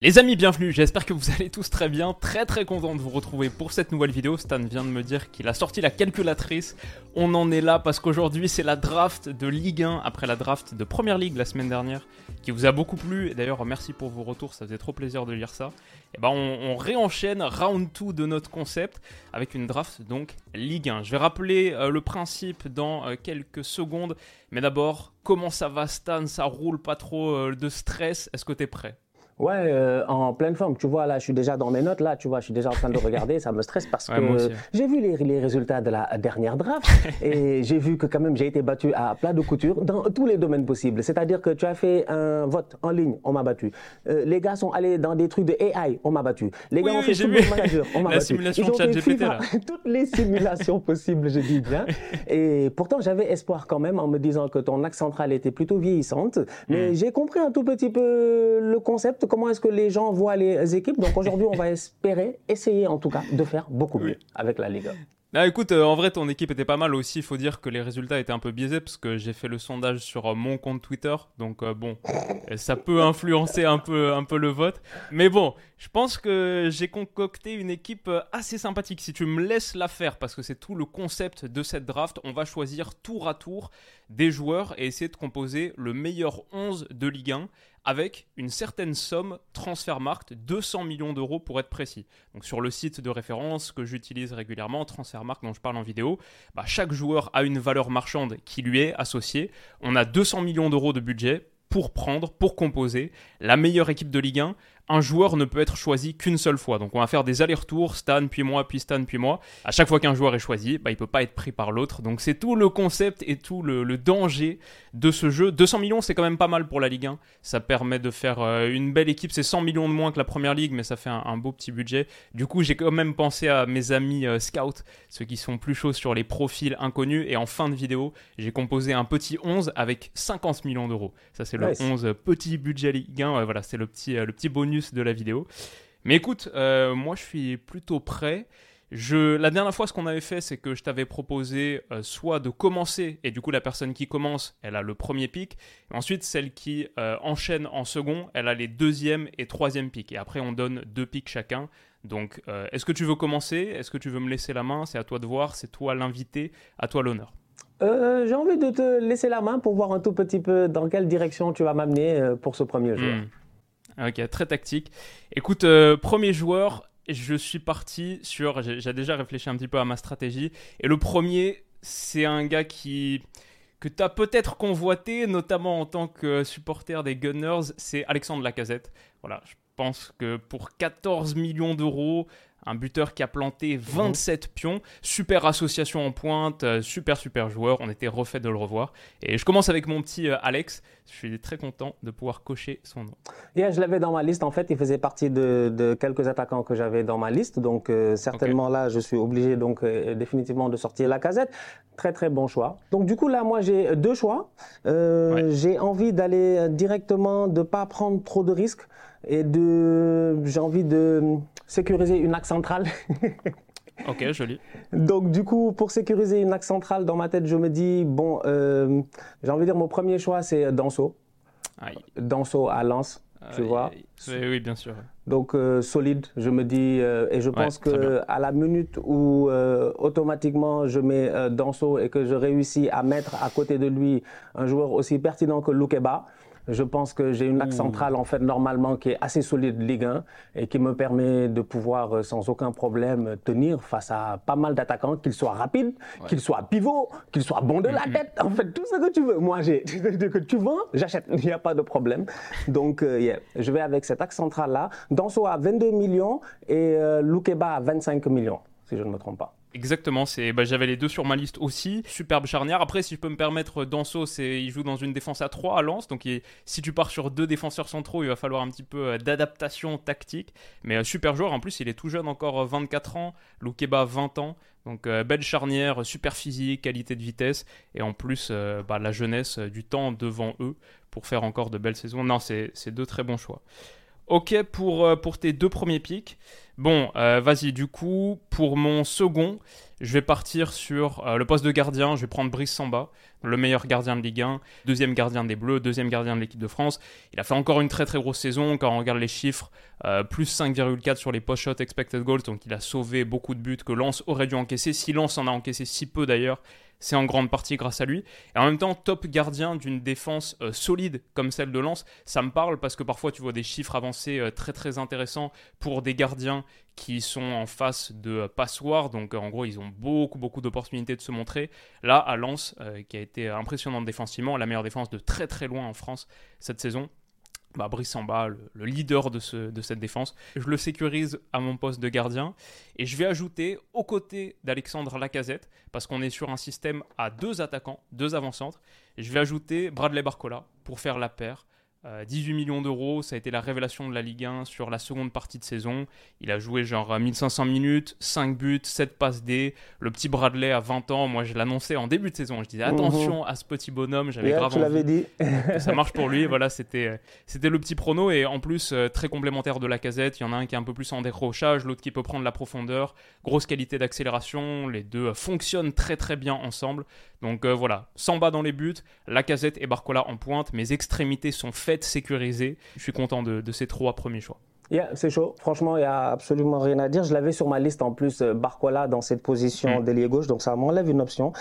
Les amis, bienvenue, j'espère que vous allez tous très bien, très très content de vous retrouver pour cette nouvelle vidéo. Stan vient de me dire qu'il a sorti la calculatrice. On en est là parce qu'aujourd'hui c'est la draft de Ligue 1 après la draft de Première Ligue la semaine dernière qui vous a beaucoup plu. D'ailleurs, merci pour vos retours, ça faisait trop plaisir de lire ça. Et ben on, on réenchaîne round 2 de notre concept avec une draft donc Ligue 1. Je vais rappeler euh, le principe dans euh, quelques secondes, mais d'abord, comment ça va Stan? Ça roule pas trop euh, de stress? Est-ce que t'es prêt? Ouais, euh, en pleine forme. Tu vois, là, je suis déjà dans mes notes. Là, tu vois, je suis déjà en train de regarder. Ça me stresse parce Ouais, que aussi. j'ai vu les, les résultats de la dernière draft et j'ai vu que quand même j'ai été battu à plat de couture dans tous les domaines possibles. C'est-à-dire que tu as fait un vote en ligne, on m'a battu. Euh, les gars sont allés dans des trucs de AI, on m'a battu. Les Oui, gars ont oui, fait Football. Manager, on m'a La battu. simulation Ils ont fait FIFA, toutes les simulations possibles, je dis bien. Et pourtant, j'avais espoir quand même en me disant que ton axe central était plutôt vieillissante. Hmm. Mais j'ai compris un tout petit peu le concept, comment est-ce que les gens voient les équipes? Donc aujourd'hui, on va espérer, essayer en tout cas, de faire beaucoup mieux avec la Ligue. Ah, écoute, euh, en vrai, ton équipe était pas mal aussi. Il faut dire que les résultats étaient un peu biaisés parce que j'ai fait le sondage sur euh, mon compte Twitter. Donc, euh, bon, ça peut influencer un peu, un peu le vote. Mais bon, je pense que j'ai concocté une équipe assez sympathique. Si tu me laisses la faire, parce que c'est tout le concept de cette draft, on va choisir tour à tour des joueurs et essayer de composer le meilleur 11 de Ligue 1 avec une certaine somme Transfermarkt, 200 millions d'euros pour être précis. Donc sur le site de référence que j'utilise régulièrement, Transfermarkt dont je parle en vidéo, bah, chaque joueur a une valeur marchande qui lui est associée. On a 200 millions d'euros de budget pour prendre, pour composer la meilleure équipe de Ligue 1. Un joueur ne peut être choisi qu'une seule fois. Donc on va faire des allers-retours, Stan puis moi, puis Stan puis moi. À chaque fois qu'un joueur est choisi, bah, il peut pas être pris par l'autre. Donc c'est tout le concept et tout le, le danger de ce jeu. 200 millions, c'est quand même pas mal pour la Ligue 1. Ça permet de faire euh, une belle équipe. C'est 100 millions de moins que la Première Ligue, mais ça fait un, un beau petit budget. Du coup, j'ai quand même pensé à mes amis euh, scouts, ceux qui sont plus chauds sur les profils inconnus. Et en fin de vidéo, j'ai composé un petit 11 avec 50 millions d'euros. Ça, c'est le Nice. 11 petit budget Ligue 1. Ouais, voilà, c'est le petit, euh, le petit bonus de la vidéo. Mais écoute, euh, moi, je suis plutôt prêt. Je, la dernière fois, ce qu'on avait fait, c'est que je t'avais proposé euh, soit de commencer, et du coup, la personne qui commence, elle a le premier pic. Ensuite, celle qui euh, enchaîne en second, elle a les deuxième et troisième pics. Et après, on donne deux pics chacun. Donc, euh, est-ce que tu veux commencer? Est-ce que tu veux me laisser la main? C'est à toi de voir. C'est toi l'invité. À toi l'honneur. J'ai envie de te laisser la main pour voir un tout petit peu dans quelle direction tu vas m'amener pour ce premier. Hmm. Ok, très tactique. Écoute, euh, premier joueur, je suis parti sur. J'ai déjà réfléchi un petit peu à ma stratégie. Et le premier, c'est un gars qui que tu as peut-être convoité, notamment en tant que supporter des Gunners, c'est Alexandre Lacazette. Voilà, je pense que pour 14 millions d'euros, un buteur qui a planté 27 pions, super association en pointe, euh, super super joueur, on était refait de le revoir. Et je commence avec mon petit euh, Alex, je suis très content de pouvoir cocher son nom. Yeah, je l'avais dans ma liste. En fait, il faisait partie de, de quelques attaquants que j'avais dans ma liste. Donc, euh, certainement là, je suis obligé donc euh, définitivement de sortir la casette. Très très bon choix. Donc, du coup, là, moi, j'ai deux choix. Euh, Ouais. J'ai envie d'aller directement, de pas prendre trop de risques et de, j'ai envie de sécuriser une axe centrale. Ok, joli. Donc du coup, pour sécuriser une axe centrale, dans ma tête, je me dis, bon, euh, j'ai envie de dire, mon premier choix, c'est Danso. Aïe. Danso à Lens, tu vois. aïe. Oui, oui, bien sûr. Donc euh, solide, je me dis, euh, et je Ouais, pense bien. que à la minute où euh, automatiquement je mets Danso et que je réussis à mettre à côté de lui un joueur aussi pertinent que Loukeba, je pense que j'ai une axe Ouh. centrale en fait normalement qui est assez solide Ligue 1 et qui me permet de pouvoir euh, sans aucun problème tenir face à pas mal d'attaquants, qu'ils soient rapides, qu'ils soient pivots, qu'ils soient bons de la Mm-hmm. tête, en fait tout ce que tu veux. Moi j'ai que tu vends, j'achète, il n'y a pas de problème. Donc euh, yeah, je vais avec cet axe central là. Danso à 22 millions et euh, Loukeba à 25 millions, si je ne me trompe pas. Exactement, bah, j'avais les deux sur ma liste aussi. Superbe charnière. Après, si je peux me permettre, Danso, il joue dans une défense à 3 à Lens. Donc si tu pars sur deux défenseurs centraux, il va falloir un petit peu euh, d'adaptation tactique. Mais euh, super joueur. En plus, il est tout jeune, encore 24 ans. Loukeba 20 ans. Donc belle charnière, super physique, qualité de vitesse. Et en plus, bah, la jeunesse, du temps devant eux pour faire encore de belles saisons. Non, c'est deux très bons choix. Ok pour, pour tes deux premiers pics. Bon, euh, vas-y, du coup, pour mon second, je vais partir sur euh, le poste de gardien. Je vais prendre Brice Samba, le meilleur gardien de Ligue 1, deuxième gardien des Bleus, deuxième gardien de l'équipe de France. Il a fait encore une très très grosse saison. Quand on regarde les chiffres, euh, plus 5,4 sur les post-shots expected goals. Donc il a sauvé beaucoup de buts que Lens aurait dû encaisser. Si Lens en a encaissé si peu d'ailleurs, c'est en grande partie grâce à lui. Et en même temps, top gardien d'une défense euh, solide comme celle de Lens, ça me parle parce que parfois tu vois des chiffres avancés euh, très très intéressants pour des gardiens qui sont en face de euh, passoires. Donc en gros, ils ont beaucoup beaucoup d'opportunités de se montrer. Là, à Lens, qui a été impressionnante défensivement, la meilleure défense de très très loin en France cette saison, bah, Brice Samba, le, le, leader de, ce, de, cette défense. Je le sécurise à mon poste de gardien et je vais ajouter aux côtés d'Alexandre Lacazette, parce qu'on est sur un système à deux attaquants, deux avant-centres, je vais ajouter Bradley Barcola pour faire la paire 18 euh, millions d'euros, ça a été la révélation de la Ligue 1 sur la seconde partie de saison. Il a joué genre 1500 minutes, 5 buts, 7 passes D. Le petit Bradley à 20 ans, moi je l'annonçais en début de saison. Je disais mhm. attention à ce petit bonhomme, j'avais grave envie dit. que ça marche pour lui. Voilà, c'était c'était le petit prono et en plus euh, très complémentaire de la casette. Il y en a un qui est un peu plus en décrochage, l'autre qui peut prendre la profondeur. Grosse qualité d'accélération, les deux fonctionnent très très bien ensemble. Donc euh, voilà, Samba dans les buts, Lacazette et Barcola en pointe. Mes extrémités sont faites, sécurisées. Je suis content de ces trois premiers choix. Yeah, c'est chaud. Franchement, il n'y a absolument rien à dire. Je l'avais sur ma liste en plus, euh, Barcola dans cette position mm. d'ailier gauche, donc ça m'enlève une option.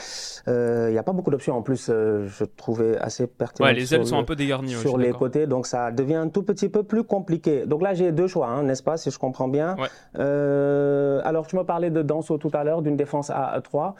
Euh, il n'y a pas beaucoup d'options en plus, euh, je trouvais assez pertinent. Ouais, les ailes sont un peu dégarnies. Sur les côtés, donc ça devient un tout petit peu plus compliqué. Donc là, j'ai deux choix, hein, n'est-ce pas, si je comprends bien? Ouais. alors, tu me parlais de Danso tout à l'heure, d'une défense à 3.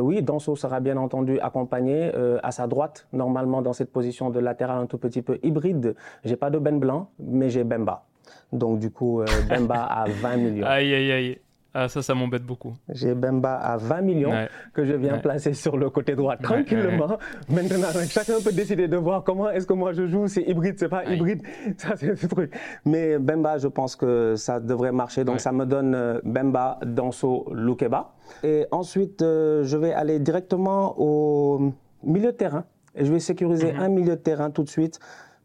oui, Danso sera bien entendu accompagné à sa droite, normalement dans cette position de latéral un tout petit peu hybride. J'ai pas de Ben Blanc, mais j'ai Bemba. Donc, du coup, euh, Bemba à 20 millions. Aïe, aïe, aïe. Ah, ça, ça m'embête beaucoup. J'ai Bemba à 20 millions que je viens placer sur le côté droit tranquillement. Maintenant, chacun peut décider de voir comment est-ce que moi je joue. C'est hybride, c'est pas hybride. Ça, c'est ce truc. Mais Bemba, je pense que ça devrait marcher. Donc, ça me donne euh, Bemba, Danso, Lukeba. Et ensuite, euh, je vais aller directement au milieu de terrain. Et je vais sécuriser mhm. un milieu de terrain tout de suite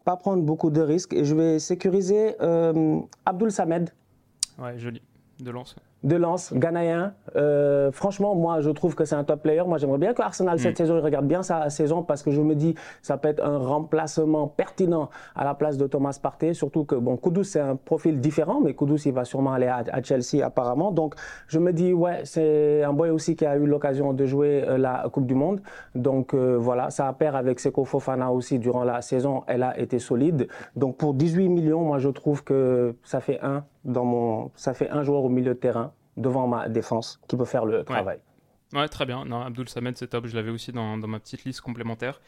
pas prendre beaucoup de risques et je vais sécuriser euh, Abdul Samed. Ouais, joli. De lance de Lens, Ghanéen. Euh, franchement, moi, je trouve que c'est un top player. Moi, j'aimerais bien que Arsenal, cette mm. saison, il regarde bien sa saison parce que je me dis, ça peut être un remplacement pertinent à la place de Thomas Partey. Surtout que, bon, Kudus, c'est un profil différent, mais Kudus, il va sûrement aller à, Chelsea, apparemment. Donc, je me dis, ouais, c'est un boy aussi qui a eu l'occasion de jouer euh, la Coupe du Monde. Donc, euh, voilà, ça a pair avec Seko Fofana aussi durant la saison. Elle a été solide. Donc, pour 18 millions, moi, je trouve que ça fait un dans mon, ça fait un joueur au milieu de terrain devant ma défense qui peut faire le travail. Ouais, très bien. Non, Abdul Samed, c'est top. Je l'avais aussi dans, dans, ma petite liste complémentaire.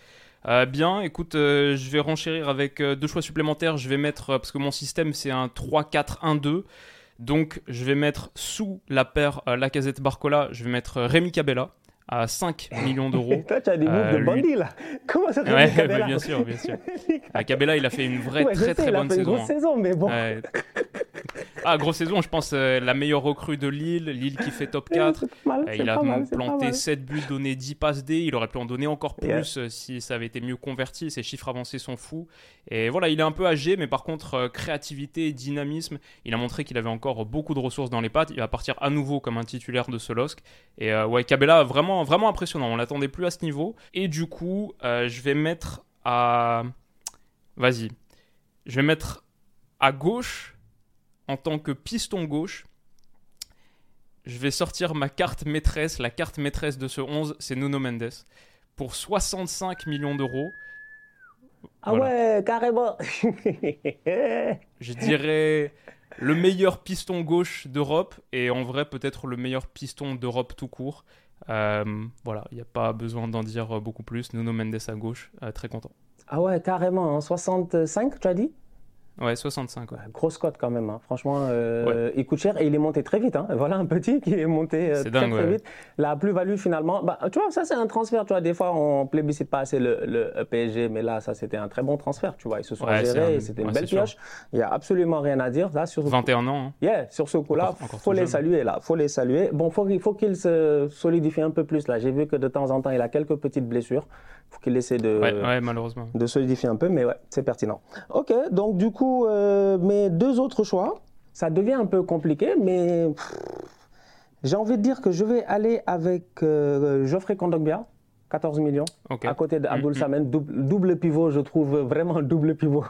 Euh, bien, écoute, euh, je vais renchérir avec euh, deux choix supplémentaires. Je vais mettre, parce que mon système, c'est un 3-4-1-2. Donc, je vais mettre sous la paire Lacazette Barcola, je vais mettre Rémi Cabella à 5 millions d'euros. Toi, tu as des moves de bandit là. Comment ça ouais, Cabella bien sûr, bien sûr. Cabella, il a fait une vraie très très bonne saison. Une grosse saison, mais bon. Ah, grosse saison, je pense euh, la meilleure recrue de Lille, Lille qui fait top 4. Euh, il a planté 7 buts, donné 10 passes D. Il aurait pu en donner encore plus euh, si ça avait été mieux converti. Ses chiffres avancés sont fous. Et voilà, il est un peu âgé, mais par contre, créativité et dynamisme, il a montré qu'il avait encore beaucoup de ressources dans les pattes. Il va partir à nouveau comme un titulaire de ce LOSC. Et ouais, Cabella, vraiment, vraiment impressionnant. On l'attendait plus à ce niveau. Et du coup, je vais mettre à. Vas-y. Je vais mettre à gauche en tant que piston gauche, je vais sortir ma carte maîtresse. La carte maîtresse de ce 11, c'est Nuno Mendes. Pour 65 millions d'euros. Ah ouais, carrément Je dirais le meilleur piston gauche d'Europe et en vrai peut-être le meilleur piston d'Europe tout court. Euh, voilà, il n'y a pas besoin d'en dire beaucoup plus. Nuno Mendes à gauche, euh, très content. Ah ouais, carrément. 65, hein. tu as dit? Ouais, 65. grosse cote quand même. Hein. Franchement, euh, il coûte cher et il est monté très vite. Hein. Voilà un petit qui est monté euh, très, très vite. La plus-value finalement, bah, tu vois, ça c'est un transfert. Tu vois, des fois on plébiscite pas assez le, le PSG, mais là ça c'était un très bon transfert. Tu vois, ils se sont gérés, c'était une belle pioche. Il y a absolument rien à dire là sur. 21 ans. Hein. Yeah, sur ce coup-là, faut les saluer là, faut les saluer. Bon, faut, il faut qu'il se solidifie un peu plus là. J'ai vu que de temps en temps il a quelques petites blessures. Faut qu'il essaie de. Ouais, malheureusement. De solidifier un peu, mais ouais, c'est pertinent. Ok, donc du coup euh, mes deux autres choix, ça devient un peu compliqué, mais j'ai envie de dire que je vais aller avec euh, Geoffrey Kondogbia. 14 millions. À côté d'Abdul mm, mm. Samen, double, pivot, je trouve vraiment double pivot,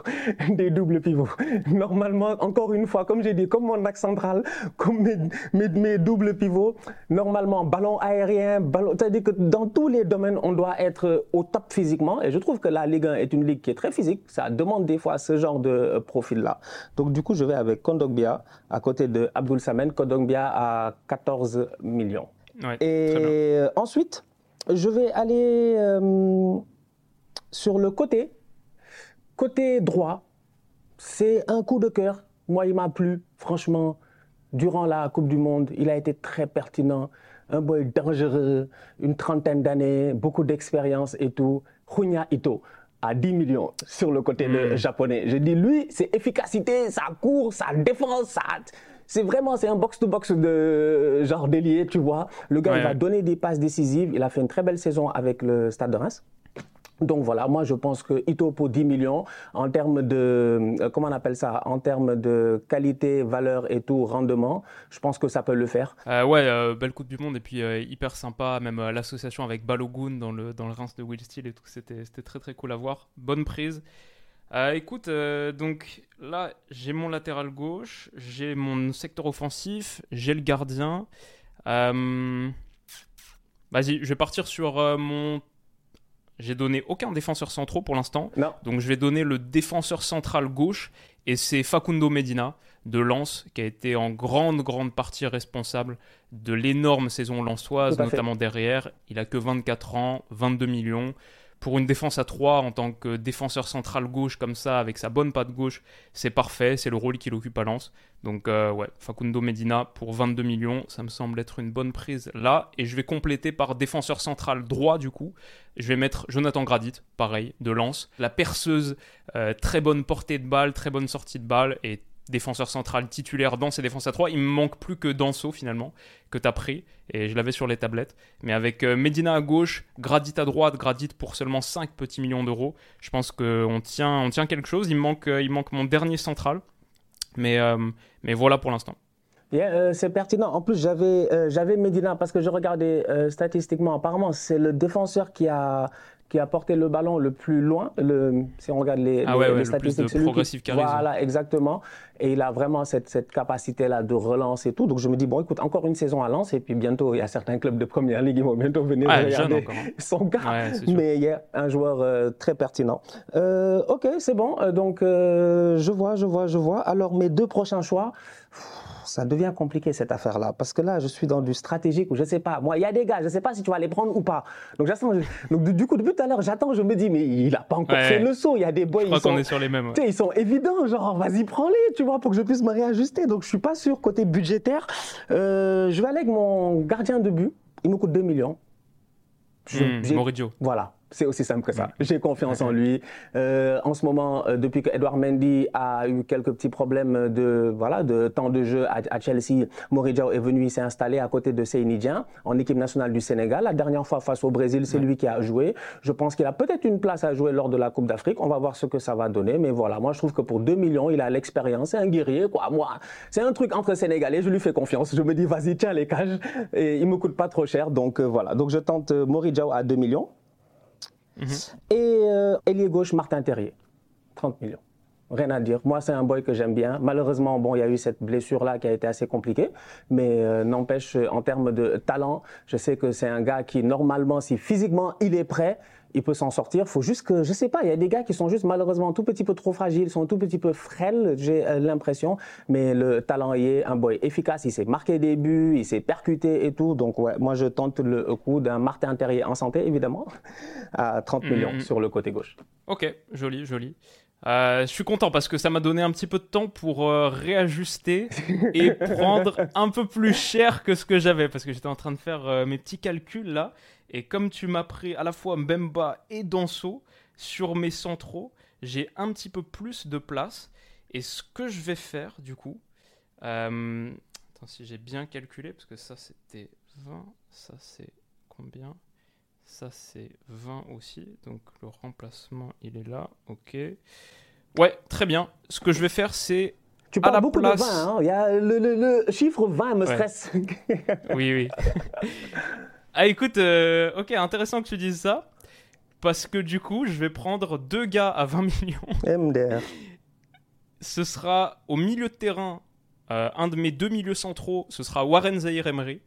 des doubles pivots. Normalement, encore une fois, comme j'ai dit, comme mon axe central, comme mes, mes, doubles pivots, normalement, ballon aérien, ballon, c'est-à-dire que dans tous les domaines, on doit être au top physiquement. Et je trouve que la Ligue 1 est une ligue qui est très physique. Ça demande des fois ce genre de euh, profil-là. Donc, du coup, je vais avec Kondogbia à côté de Abdul Samen. Kondogbia à 14 millions. et ensuite, je vais aller euh, sur le côté. Côté droit, c'est un coup de cœur. Moi, il m'a plu, franchement. Durant la Coupe du Monde, il a été très pertinent. Un boy dangereux, une trentaine d'années, beaucoup d'expérience et tout. Hunya Ito à 10 millions sur le côté hmm. japonais. Je dis, lui, c'est efficacité, ça court, ça défense, ça c'est vraiment c'est un box-to-box de genre délié, tu vois. Le gars, il va donner des passes décisives. Il a fait une très belle saison avec le Stade de Reims. Donc voilà, moi je pense que Ito pour 10 millions, en termes de, euh, comment on appelle ça, en termes de qualité, valeur et tout, rendement, je pense que ça peut le faire. Euh, ouais, euh, belle Coupe du Monde et puis hyper sympa, même l'association avec Balogun dans le, dans le Reims de Will Steele et tout, c'était très très cool à voir. Bonne prise. Euh, écoute, euh, donc là, j'ai mon latéral gauche, j'ai mon secteur offensif, j'ai le gardien. Euh, vas-y, je vais partir sur mon. J'ai donné aucun défenseur central pour l'instant. Non. Donc je vais donner le défenseur central gauche et c'est Facundo Medina de Lens qui a été en grande grande partie responsable de l'énorme saison lensoise, notamment derrière. Il a que 24 ans, 22 millions pour une défense à 3 en tant que défenseur central gauche comme ça, avec sa bonne patte gauche, c'est parfait, c'est le rôle qu'il occupe à Lens. Donc euh, ouais, Facundo Medina pour 22 millions, ça me semble être une bonne prise là. Et je vais compléter par défenseur central droit du coup. Je vais mettre Jonathan Gradit, pareil, de Lens. La perceuse, euh, très bonne portée de balle, très bonne sortie de balle et défenseur central titulaire dans ces défenses à 3. Il me manque plus que Danso finalement, que tu as pris, et je l'avais sur les tablettes. Mais avec euh, Medina à gauche, Gradit à droite, Gradit pour seulement 5 petits millions d'euros, je pense qu'on tient, on tient quelque chose. Il manque, euh, il manque mon dernier central, mais, euh, mais voilà pour l'instant. c'est pertinent. En plus, j'avais Medina parce que je regardais statistiquement. Apparemment, c'est le défenseur qui a qui a porté le ballon le plus loin. Le, si on regarde les, ah les, statistiques, c'est lui Voilà, exactement. Et il a vraiment cette, cette capacité-là de relance et tout. Donc je me dis, bon, écoute, encore une saison à Lens, et puis bientôt, il y a certains clubs de première ligue qui vont bientôt venir regarder hein. son cas. Mais il y a un joueur euh, très pertinent. Euh, ok, c'est bon. Euh, donc, je vois, je vois, je vois. Alors, mes deux prochains choix ça devient compliqué cette affaire-là. Parce que là, je suis dans du stratégique où je ne sais pas. Moi, il y a des gars, je ne sais pas si tu vas les prendre ou pas. Donc, Donc du coup, depuis tout à l'heure, j'attends, je me dis, mais il n'a pas encore fait le saut. Il y a des boys. Je crois qu'on est sur les mêmes. Ils sont évidents, genre, vas-y, prends-les, tu vois, pour que je puisse me réajuster. Donc, je ne suis pas sûr côté budgétaire. Euh, je vais aller avec mon gardien de but. Il me coûte 2 millions. Je, mmh, Voilà. C'est aussi simple que ça. J'ai confiance en lui. Euh, en ce moment, euh, depuis que Edouard Mendy a eu quelques petits problèmes de voilà de temps de jeu à, Chelsea, Moridiao est venu, il s'est installé à côté de Seinidien en équipe nationale du Sénégal. La dernière fois face au Brésil, c'est lui qui a joué. Je pense qu'il a peut-être une place à jouer lors de la Coupe d'Afrique. On va voir ce que ça va donner. Mais voilà, moi je trouve que pour 2 millions, il a l'expérience. C'est un guerrier, quoi. Moi, c'est un truc entre Sénégalais. Je lui fais confiance. Je me dis, vas-y, tiens les cages. Et il me coûte pas trop cher. Donc euh, voilà. Donc je tente Moridiao à 2 millions. Mhm. Et euh, ailier gauche, Martin Terrier, 30 millions. Rien à dire. Moi, c'est un boy que j'aime bien. Malheureusement, bon, il y a eu cette blessure-là qui a été assez compliquée. Mais euh, n'empêche, en termes de talent, je sais que c'est un gars qui, normalement, si physiquement il est prêt, il peut s'en sortir. Il faut juste que, je sais pas, il y a des gars qui sont juste malheureusement un tout petit peu trop fragiles, sont un tout petit peu frêles, j'ai euh, l'impression. Mais le talent y est, un boy efficace, il s'est marqué des buts, il s'est percuté et tout. Donc, ouais, moi, je tente le coup d'un Martin Terrier en santé, évidemment, à 30 mm-hmm. millions sur le côté gauche. Ok, joli, joli. Euh, je suis content parce que ça m'a donné un petit peu de temps pour euh, réajuster et prendre un peu plus cher que ce que j'avais parce que j'étais en train de faire euh, mes petits calculs là. Et comme tu m'as pris à la fois Mbemba et Danso sur mes centraux, j'ai un petit peu plus de place. Et ce que je vais faire du coup, attends si j'ai bien calculé parce que ça c'était 20, ça c'est combien? Ça, c'est 20 aussi. Donc le remplacement, il est là. Ok. Ouais, très bien. Ce que je vais faire, c'est. Tu parles beaucoup de 20, hein Il y a le, chiffre 20 me stresse. oui, oui. ah, écoute, euh, ok, intéressant que tu dises ça. Parce que du coup, je vais prendre deux gars à 20 millions. MDR. Ce sera au milieu de terrain, euh, un de mes deux milieux centraux, ce sera Warren Zahir Emery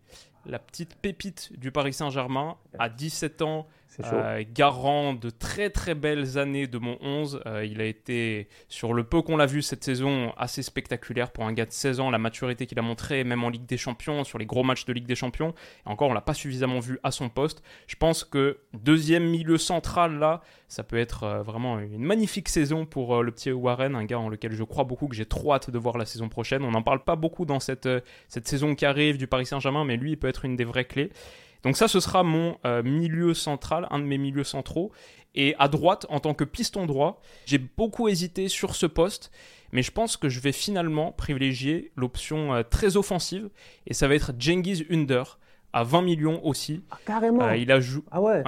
la petite pépite du Paris Saint-Germain, à 17 ans, euh, garant de très très belles années de mon 11. Euh, il a été, sur le peu qu'on l'a vu cette saison, assez spectaculaire pour un gars de 16 ans. La maturité qu'il a montré, même en Ligue des Champions, sur les gros matchs de Ligue des Champions. Et encore, on l'a pas suffisamment vu à son poste. Je pense que deuxième milieu central là, ça peut être euh, vraiment une magnifique saison pour le petit Warren, un gars en lequel je crois beaucoup, que j'ai trop hâte de voir la saison prochaine. On n'en parle pas beaucoup dans cette, cette saison qui arrive du Paris Saint-Germain, mais lui, il peut être une des vraies clés. Donc ça, ce sera mon euh, milieu central, un de mes milieux centraux. Et à droite, en tant que piston droit, j'ai beaucoup hésité sur ce poste, mais je pense que je vais finalement privilégier l'option euh, très offensive, et ça va être Jengiz Under, à 20 millions aussi. Ah, carrément euh, il, a jou... ah ouais.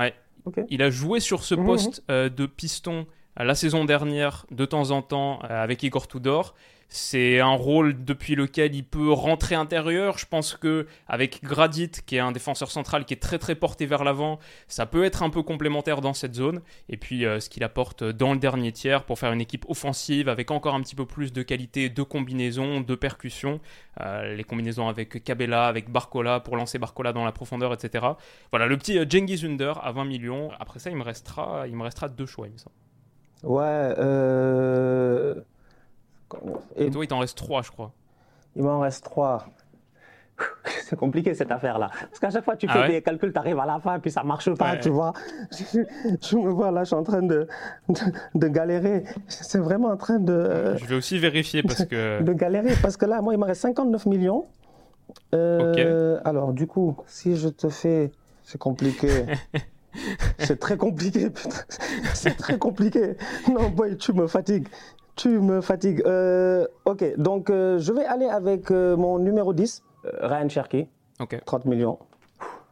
il a joué sur ce mhm, poste mhm. de piston la saison dernière, de temps en temps, avec Igor Tudor. C'est un rôle depuis lequel il peut rentrer intérieur. Je pense que avec Gradit, qui est un défenseur central qui est très très porté vers l'avant, ça peut être un peu complémentaire dans cette zone. Et puis euh, ce qu'il apporte dans le dernier tiers pour faire une équipe offensive avec encore un petit peu plus de qualité de combinaison, de percussion. Euh, les combinaisons avec Cabella, avec Barcola pour lancer Barcola dans la profondeur, etc. Voilà le petit Jengi euh, Under à 20 millions. Après ça, il me restera, il me restera deux choix, il me semble. Ouais. Euh... Et, toi, il t'en reste trois, je crois. Il m'en reste trois. C'est compliqué cette affaire-là. Parce qu'à chaque fois, tu ah fais des calculs, tu arrives à la fin, puis ça marche pas, tu vois. Je, me vois là, je suis en train de, de, galérer. C'est vraiment en train de. Je vais aussi vérifier parce que. de galérer, parce que là, moi, il me reste 59 millions. Euh, alors, du coup, si je te fais. C'est compliqué. C'est très compliqué, putain. C'est très compliqué. Non, boy, tu me fatigues. Tu me fatigues. Euh, ok, donc euh, je vais aller avec euh, mon numéro 10, Ryan Cherky. Ok. 30 millions.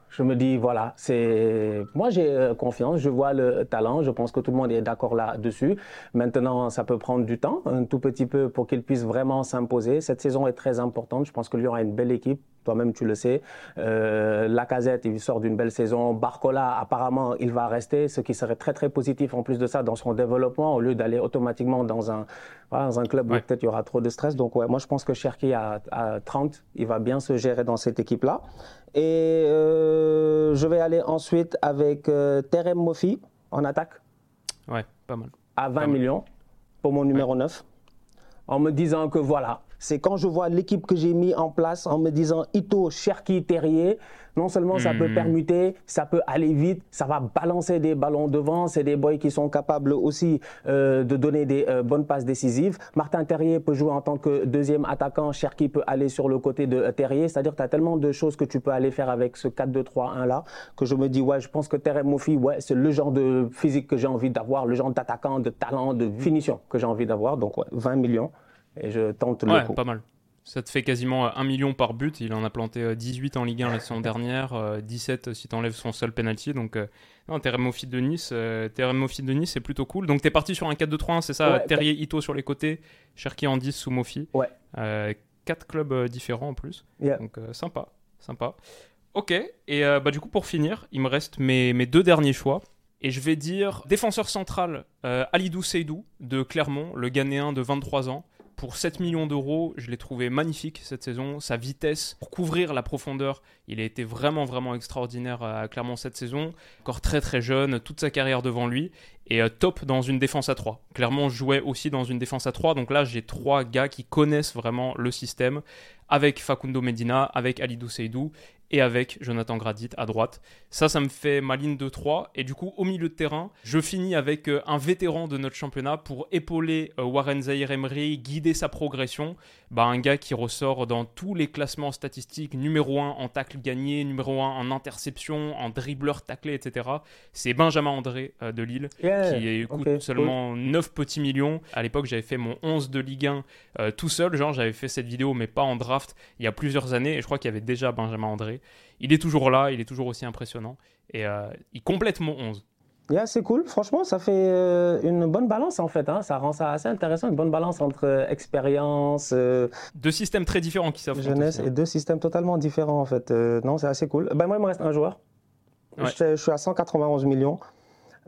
Je me dis, voilà, c'est. Moi, j'ai confiance, je vois le talent, je pense que tout le monde est d'accord là-dessus. Maintenant, ça peut prendre du temps, un tout petit peu, pour qu'il puisse vraiment s'imposer. Cette saison est très importante. Je pense qu'il y aura une belle équipe toi-même tu le sais. Euh, Lacazette, il sort d'une belle saison. Barcola, apparemment, il va rester, ce qui serait très très positif en plus de ça dans son développement, au lieu d'aller automatiquement dans un, dans un club où peut-être il y aura trop de stress. Donc ouais, moi je pense que Cherki à, 30, il va bien se gérer dans cette équipe-là. Et euh, je vais aller ensuite avec euh, Terem Mofi en attaque. Ouais, pas mal. À 20 millions pour mon numéro 9. En me disant que voilà, c'est quand je vois l'équipe que j'ai mis en place en me disant Ito, Cherki, Terrier, non seulement ça peut hmm. permuter, ça peut aller vite, ça va balancer des ballons devant. C'est des boys qui sont capables aussi euh, de donner des euh, bonnes passes décisives. Martin Terrier peut jouer en tant que deuxième attaquant. Cherki peut aller sur le côté de euh, Terrier. C'est-à-dire tu as tellement de choses que tu peux aller faire avec ce 4-2-3-1 là que je me dis, ouais, je pense que Terem Moufi, ouais, c'est le genre de physique que j'ai envie d'avoir, le genre d'attaquant, de talent, de finition que j'ai envie d'avoir. Donc, ouais, 20 millions et je tente le coup. pas mal. Ça te fait quasiment 1 million par but. Il en a planté 18 euh, en Ligue 1 la saison dernière, 17 euh, si tu enlèves son seul penalty. Donc, euh, non, Teremofit de Nice, de Nice, c'est plutôt cool. Donc, tu es parti sur un 4-2-3-1, c'est ça? Terrier, Ito sur les côtés, Cherki en 10 sous Mofi. Ouais. quatre clubs différents en plus. Donc, sympa, sympa. Ok, et bah, du coup, pour finir, il me reste mes, mes deux derniers choix. Et je vais dire défenseur central Alidou Seydou de Clermont, le Ghanéen de 23 ans pour 7 millions d'euros, je l'ai trouvé magnifique cette saison. Sa vitesse pour couvrir la profondeur, il a été vraiment vraiment extraordinaire à Clermont cette saison. Encore très très jeune, toute sa carrière devant lui. et top dans une défense à 3. Clairement, je jouais aussi dans une défense à 3, donc là j'ai trois gars qui connaissent vraiment le système, avec Facundo Medina, avec Alidou Seydou et avec Jonathan Gradit à droite. Ça, ça me fait ma ligne de 3. Et du coup, au milieu de terrain, je finis avec euh, un vétéran de notre championnat pour épauler euh, Warren Zahir Emery, guider sa progression. Bah, un gars qui ressort dans tous les classements statistiques, numéro 1 en tacle gagné, numéro 1 en interception, en dribbleur taclé, etc. C'est Benjamin André euh, de Lille, qui coûte seulement 9 petits millions. À l'époque, j'avais fait mon 11 de Ligue 1 tout seul. Genre, j'avais fait cette vidéo, mais pas en draft, il y a plusieurs années. Et je crois qu'il y avait déjà Benjamin André. Il est toujours là, il est toujours aussi impressionnant. Et euh, il complète mon 11. Yeah, c'est cool. Franchement, ça fait euh, une bonne balance en fait. Hein. Ça rend ça assez intéressant, une bonne balance entre euh, expérience. deux systèmes très différents qui s'affrontent. Jeunesse et deux systèmes totalement différents en fait. non, c'est assez cool. Ben, moi, il me reste un joueur. Je, suis à 191 millions.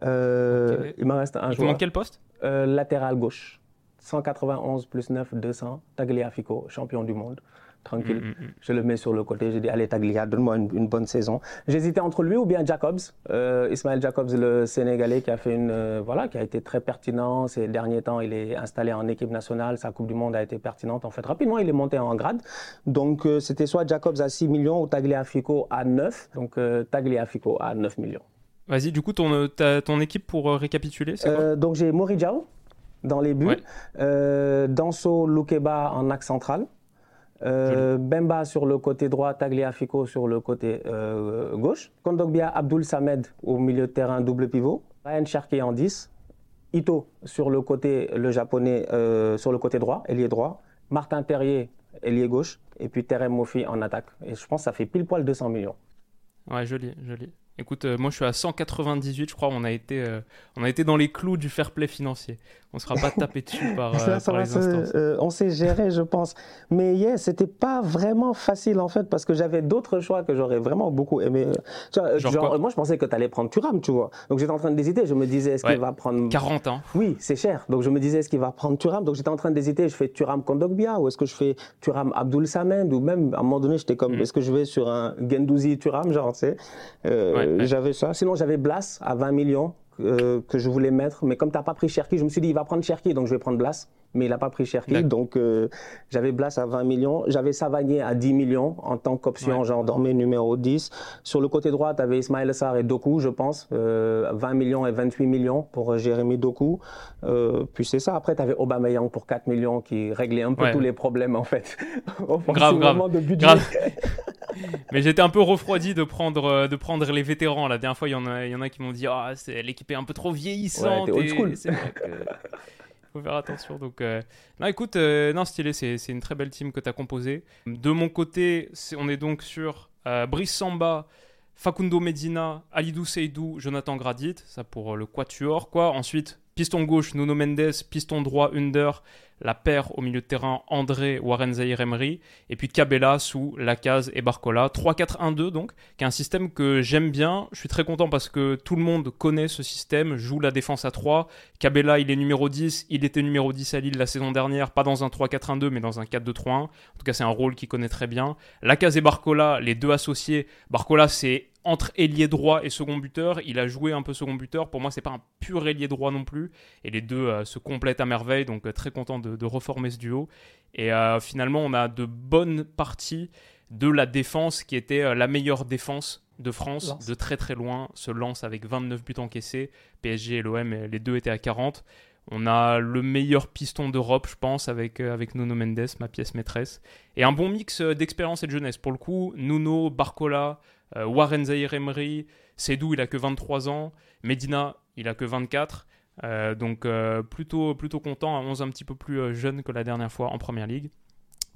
Il me reste un joueur. Dans quel poste? Latéral gauche. 191 plus 9, 200. Tagliafico, champion du monde tranquille. Mm, mm, mm. Je le mets sur le côté. J'ai dit, allez, Taglia, donne-moi une, bonne saison. J'hésitais entre lui ou bien Jacobs, euh, Ismaël Jacobs, le Sénégalais, qui a fait une, euh, voilà, qui a été très pertinent ces derniers temps. Il est installé en équipe nationale. Sa Coupe du Monde a été pertinente. En fait, rapidement, il est monté en grade. Donc, euh, c'était soit Jacobs à 6 millions ou Tagliafico à 9. Donc, Tagliafico à 9 millions. Vas-y, du coup, ton, ton équipe pour récapituler, c'est quoi? Donc, j'ai Moridiao dans les buts, Danso Lukeba en axe central. Euh, Bemba sur le côté droit, Tagliafico sur le côté euh, gauche. Kondogbia Abdul Samed au milieu de terrain, double pivot. Ryan Cherki en 10. Ito sur le côté, le japonais, euh, sur le côté droit, ailier droit. Martin Terrier, ailier gauche. Et puis Terem Mofi en attaque. Et je pense que ça fait pile poil 200 millions. Ouais, joli, joli. Écoute, moi je suis à 198, je crois. On a été, on a été dans les clous du fair play financier on ne sera pas tapé dessus par, euh, les instances. Euh, on s'est géré, je pense. Mais yeah, c'était pas vraiment facile en fait parce que j'avais d'autres choix que j'aurais vraiment beaucoup aimé. Genre, moi, je pensais que tu allais prendre Turam, tu vois. Donc j'étais en train d'hésiter. Je me disais, est-ce qu'il va prendre 40 ans Oui, c'est cher. Donc je me disais, est-ce qu'il va prendre Turam Donc j'étais en train d'hésiter. Je fais Turam Kondogbia ou est-ce que je fais Turam Abdul Samed ou même à un moment donné, j'étais comme, mm. est-ce que je vais sur un Gendouzi Turam, genre, tu sais. J'avais ça. Sinon, j'avais Blas à 20 millions euh, que je voulais mettre, mais comme tu n'as pas pris Cherki, je me suis dit, il va prendre Cherki, donc je vais prendre Blas. Mais il n'a pas pris Cherki, donc euh, j'avais Blas à 20 millions. J'avais Savanier à 10 millions en tant qu'option, genre dormé numéro 10. Sur le côté droit, tu avais Ismaël Sarr et Doku, je pense. 20 euh, millions et 28 millions pour Jérémy Doku. puis c'est ça. Après, tu avais Aubameyang pour 4 millions qui réglait un peu tous les problèmes, en fait. grave, grave. De budget. grave. Mais j'étais un peu refroidi de prendre, euh, de prendre les vétérans. La dernière fois, il y en a, il y en a qui m'ont dit Ah, l'équipe est un peu trop vieillissante. Ouais. Il faut faire attention. Donc, euh, non, écoute, euh, non, stylé, c'est une très belle team que tu as composée. De mon côté, on est donc sur Brice Samba, Facundo Medina, Alidou Seydou, Jonathan Gradit. Ça pour le quatuor, quoi. Ensuite, piston gauche, Nuno Mendes, piston droit, Under, la paire au milieu de terrain André Warren Zahir Emery, et puis Cabella sous Lacaz et Barcola. 3-4-1-2 donc, qui est un système que j'aime bien. Je suis très content parce que tout le monde connaît ce système, joue la défense à 3. Cabella, il est numéro 10, il était numéro 10 à Lille la saison dernière, pas dans un 3-4-1-2, mais dans un 4-2-3-1. En tout cas, c'est un rôle qu'il connaît très bien. Lacaz et Barcola, les deux associés. Barcola, c'est entre ailier droit et second buteur. Il a joué un peu second buteur. Pour moi, c'est pas un pur ailier droit non plus. Et les deux euh, se complètent à merveille. Donc, euh, très content de, reformer ce duo. Et euh, finalement, on a de bonnes parties de la défense qui était la meilleure défense de France de très très loin. Se lance avec 29 buts encaissés. PSG et l'OM, les deux étaient à 40. On a le meilleur piston d'Europe, je pense, avec, avec Nuno Mendes, ma pièce maîtresse. Et un bon mix d'expérience et de jeunesse. Pour le coup, Nuno, Barcola, euh, Warren Zahir Emery, Sedou, il a que 23 ans. Medina, il a que 24. Euh, donc euh, plutôt, plutôt content, 11 un petit peu plus jeune que la dernière fois en Première Ligue.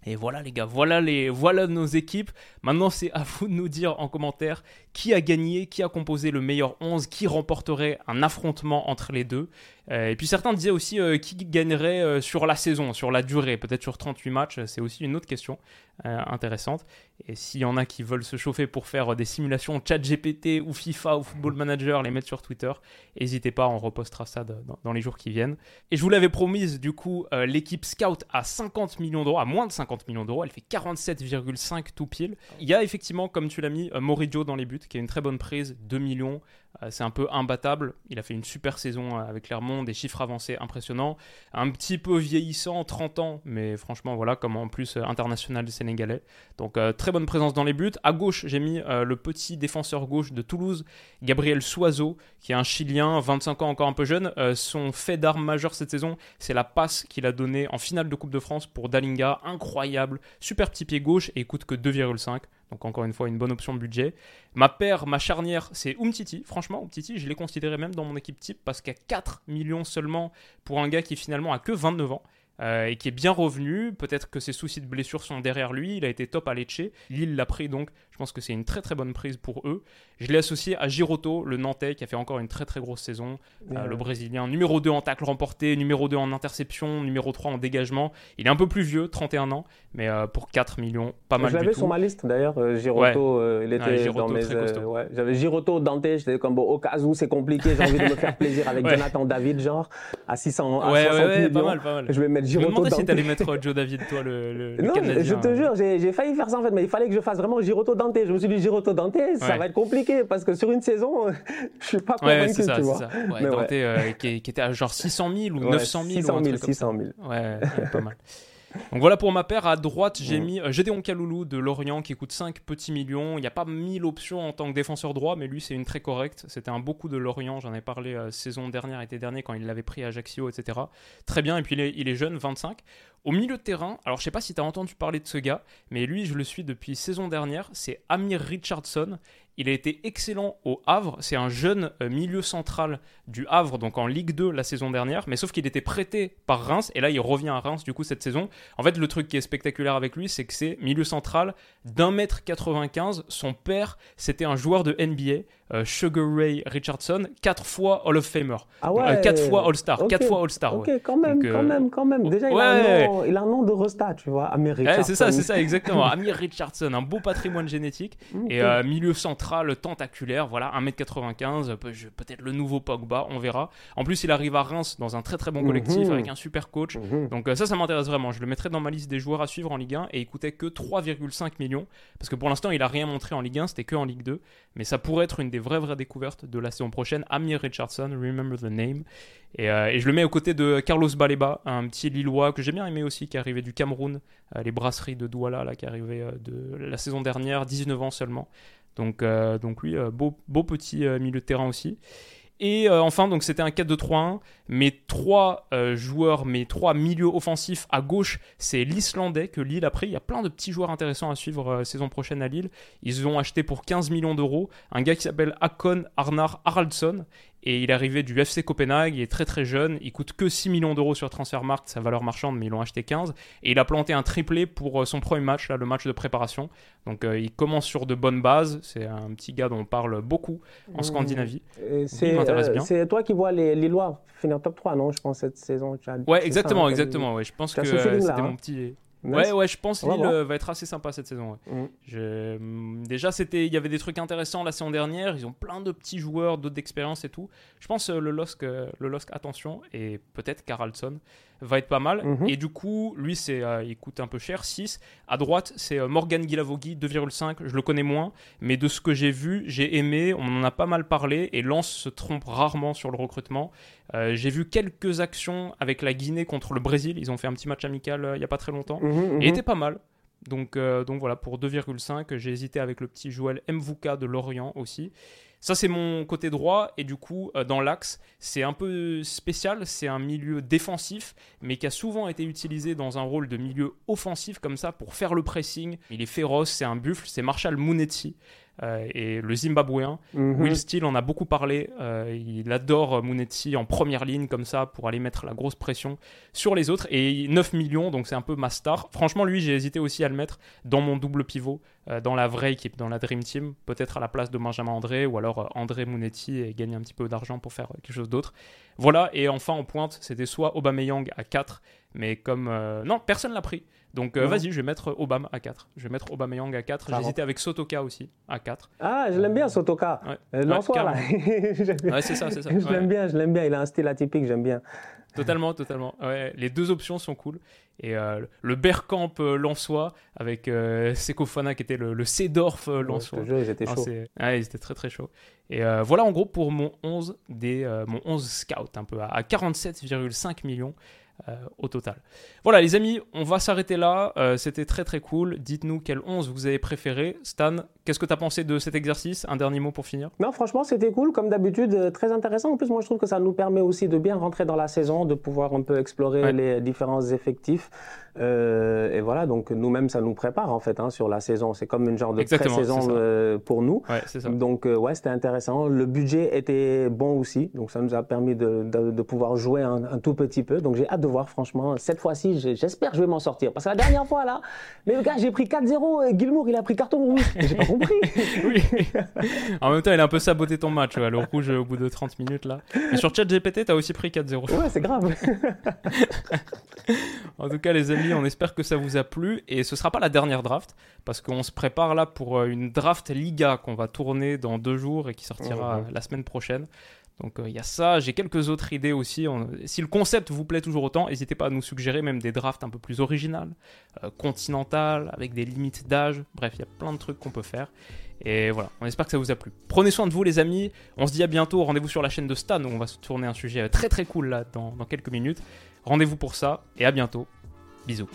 Et voilà les gars, voilà, les, voilà nos équipes. Maintenant c'est à vous de nous dire en commentaire qui a gagné, qui a composé le meilleur 11, qui remporterait un affrontement entre les deux. Euh, et puis certains disaient aussi euh, qui gagnerait euh, sur la saison, sur la durée, peut-être sur 38 matchs, c'est aussi une autre question intéressante. Et s'il y en a qui veulent se chauffer pour faire des simulations chat GPT ou FIFA ou Football Manager, les mettre sur Twitter, n'hésitez pas, on repostera ça dans, les jours qui viennent. Et je vous l'avais promise, du coup, l'équipe Scout a 50 millions d'euros, à moins de 50 millions d'euros, elle fait 47,5 tout pile. Il y a effectivement, comme tu l'as mis, Moridio dans les buts, qui est une très bonne prise, 2 millions. Euh, c'est un peu imbattable. Il a fait une super saison avec Clermont, des chiffres avancés impressionnants. Un petit peu vieillissant, 30 ans, mais franchement, voilà, comme en plus international sénégalais. Donc très bonne présence dans les buts. À gauche, j'ai mis le petit défenseur gauche de Toulouse, Gabriel Soiseau, qui est un Chilien, 25 ans, encore un peu jeune. son fait d'arme majeur cette saison, c'est la passe qu'il a donnée en finale de Coupe de France pour Dalinga. Incroyable, super petit pied gauche et coûte que 2,5. Donc encore une fois, une bonne option budget. Ma paire, ma charnière, c'est Umtiti. Franchement, Umtiti, je l'ai considéré même dans mon équipe type parce qu'à 4 millions seulement pour un gars qui finalement a que 29 ans. Euh, et qui est bien revenu. Peut-être que ses soucis de blessure sont derrière lui. Il a été top à Lecce. Lille l'a pris donc. Je pense que c'est une très très bonne prise pour eux. Je l'ai associé à Giroto, le Nantais, qui a fait encore une très très grosse saison. Euh, le Brésilien, numéro 2 en tacle remporté, numéro 2 en interception, numéro 3 en dégagement. Il est un peu plus vieux, 31 ans, mais euh, pour 4 millions, pas mal du tout. Je l'avais sur ma liste d'ailleurs, Giroto. il était dans mes. J'avais Giroto, Dante, j'étais comme bon, au cas où c'est compliqué, j'ai envie de me faire plaisir avec Jonathan David, genre à 600 à 60 millions. Pas mal, pas mal. Je vais mettre Me demandais si t'allais mettre Joe David, toi, le, le, non, je te jure, j'ai failli faire ça en fait, mais il fallait que je fasse vraiment Giroto Dante. Je me suis dit Giroto Dante, ça va être compliqué parce que sur une saison, je suis pas convaincu, ça, tu vois. Ça. Dante euh, qui, était à genre 600 000 ou 900 000 600 000, ou 600 000. Ouais, pas mal. Donc voilà pour ma paire. À droite, j'ai mis euh, Gédéon Kaloulou de Lorient qui coûte 5 petits millions. Il n'y a pas 1000 options en tant que défenseur droit, mais lui, c'est une très correcte. C'était un beaucoup de Lorient. J'en ai parlé euh, saison dernière, été dernier, quand il l'avait pris à Ajaccio, etc. Très bien. Et puis il est, il est jeune, 25. Au milieu de terrain, alors je sais pas si tu as entendu parler de ce gars, mais lui, je le suis depuis saison dernière. C'est Amir Richardson. Il a été excellent au Havre. C'est un jeune euh, milieu central du Havre, donc en Ligue 2 la saison dernière. Mais sauf qu'il était prêté par Reims. Et là, il revient à Reims du coup cette saison. En fait, le truc qui est spectaculaire avec lui, c'est que c'est milieu central d'un mètre 95. Son père, c'était un joueur de NBA. Euh, Sugar Ray Richardson, quatre fois Hall of Famer. Ah ouais, euh, quatre fois All-Star. Quatre fois All-Star. Ok, quand même, quand même, quand même. Déjà, il, a un nom, il, a un nom, de resta, tu vois, Amir Richardson. c'est ça, c'est ça, exactement. Amir Richardson, un beau patrimoine génétique. Et milieu central tentaculaire, voilà, 1m95, peut-être le nouveau Pogba, on verra. En plus, il arrive à Reims dans un très très bon mhm. collectif avec un super coach. Mhm. Donc ça, ça m'intéresse vraiment. Je le mettrai dans ma liste des joueurs à suivre en Ligue 1 et il coûtait que 3,5 millions. Parce que pour l'instant, il a rien montré en Ligue 1, c'était que en Ligue 2. Mais ça pourrait être une des vraies vraies découvertes de la saison prochaine. Amir Richardson, remember the name. Et, euh, et je le mets aux côtés de Carlos Baleba, un petit Lillois que j'ai bien aimé aussi, qui est arrivé du Cameroun, euh, les brasseries de Douala, là, qui est arrivé euh, de la saison dernière, 19 ans seulement. Donc, donc lui, beau, beau petit milieu de terrain aussi. Et enfin, donc c'était un 4-2-3-1. Mes trois joueurs, mes trois milieux offensifs à gauche, c'est l'Islandais que Lille a pris. Il y a plein de petits joueurs intéressants à suivre saison prochaine à Lille. Ils ont acheté pour 15 millions d'euros un gars qui s'appelle Akon Arnar Haraldsson et il est arrivé du FC Copenhague, il est très très jeune, il coûte que 6 millions d'euros sur Transfermarkt, sa valeur marchande, mais ils l'ont acheté 15. Et il a planté un triplé pour euh, son premier match, là, le match de préparation. Donc euh, il commence sur de bonnes bases, c'est un petit gars dont on parle beaucoup en mmh. Scandinavie. Euh, c'est toi qui vois les Lillois finir top 3, non Je pense, cette saison. ouais, exactement, exactement. Ouais. Je pense que c'était mon hein. petit... Ouais, ouais, je pense que Lille euh, va être assez sympa cette saison. Mm. Mm, déjà, c'était, il y avait des trucs intéressants la saison dernière. Ils ont plein de petits joueurs, d'autres d'expérience et tout. Je pense euh, le Losk, euh, le Losk, attention, et peut-être Carlson va être pas mal. Mhm. Et du coup, lui, c'est, euh, il coûte un peu cher, 6. À droite, c'est euh, Morgan Guilavogui, 2,5. Je le connais moins, mais de ce que j'ai vu, j'ai aimé. On en a pas mal parlé et Lens se trompe rarement sur le recrutement. Euh, j'ai vu quelques actions avec la Guinée contre le Brésil. Ils ont fait un petit match amical il y a pas très longtemps. Mhm, mhm. Et était pas mal. Donc, donc voilà, pour 2,5, j'ai hésité avec le petit Joël Mvuka de Lorient aussi. Ça, c'est mon côté droit. Et du coup, euh, dans l'axe, c'est un peu spécial. C'est un milieu défensif, mais qui a souvent été utilisé dans un rôle de milieu offensif, comme ça, pour faire le pressing. Il est féroce, c'est un buffle. C'est Marshall Munetsi. Euh, et le Zimbabwéen. Mhm. Will Steele en a beaucoup parlé. Euh, il adore Munetsi en première ligne comme ça pour aller mettre la grosse pression sur les autres. Et 9 millions, donc c'est un peu ma star. Franchement, lui, j'ai hésité aussi à le mettre dans mon double pivot, euh, dans la vraie équipe, dans la Dream Team. Peut-être à la place de Benjamin André ou alors André Munetti et gagner un petit peu d'argent pour faire quelque chose d'autre. Voilà, et enfin en pointe, c'était soit Aubameyang à 4, mais comme non, personne l'a pris. Donc vas-y, je vais mettre Obama à 4. Je vais mettre Aubameyang à 4. J'ai hésité avec Sotoka aussi à 4. Ah, je l'aime bien Sotoka. Ouais. là. ouais, c'est ça, c'est ça. je l'aime bien, je l'aime bien. Il a un style atypique, j'aime bien. Totalement, totalement. Ouais, les deux options sont cool. Et euh, le Bergkamp euh, Lançois avec euh, Seko Fana qui était le, le Cédorf Lançois. Ouais, ils étaient chauds. Ouais, ils étaient très très chauds. Et voilà en gros pour mon 11, des, mon 11 scout, un peu à 47,5 millions. Euh, au total. Voilà les amis, on va s'arrêter là. Euh, c'était très très cool. Dites-nous quel 11 vous avez préféré. Stan, qu'est-ce que tu as pensé de cet exercice? Un dernier mot pour finir? Non, franchement, c'était cool. Comme d'habitude, euh, très intéressant. En plus, moi, je trouve que ça nous permet aussi de bien rentrer dans la saison, de pouvoir un peu explorer les différents effectifs. Et voilà, donc nous-mêmes, ça nous prépare en fait hein, sur la saison. C'est comme une genre de pré-saison pour nous. Ouais, ça. Donc, ouais, c'était intéressant. Le budget était bon aussi. Donc, ça nous a permis de, de, pouvoir jouer un, un, tout petit peu. Donc, j'ai hâte de voir, franchement. Cette fois-ci, j'espère que je vais m'en sortir. Parce que la dernière fois, là, mais le gars, j'ai pris 4-0, et Gilmour, il a pris carton rouge. J'ai pas compris. oui. En même temps, il a un peu saboté ton match, le rouge au bout de 30 minutes, là. Mais sur ChatGPT, t'as aussi pris 4-0. Ouais, c'est grave. en tout cas, les amis, on espère que ça vous a plu. Et ce sera pas la dernière draft, parce qu'on se prépare là pour euh, une draft Liga qu'on va tourner dans deux jours et qui sortira la semaine prochaine. Donc euh, il y a ça, j'ai quelques autres idées aussi. Si le concept vous plaît toujours autant, n'hésitez pas à nous suggérer même des drafts un peu plus originales, euh, continentales, avec des limites d'âge. Bref, il y a plein de trucs qu'on peut faire. Et voilà, on espère que ça vous a plu. Prenez soin de vous les amis, on se dit à bientôt, rendez-vous sur la chaîne de Stan où on va se tourner un sujet très très cool là dans quelques minutes. Rendez-vous pour ça et à bientôt. Bisous.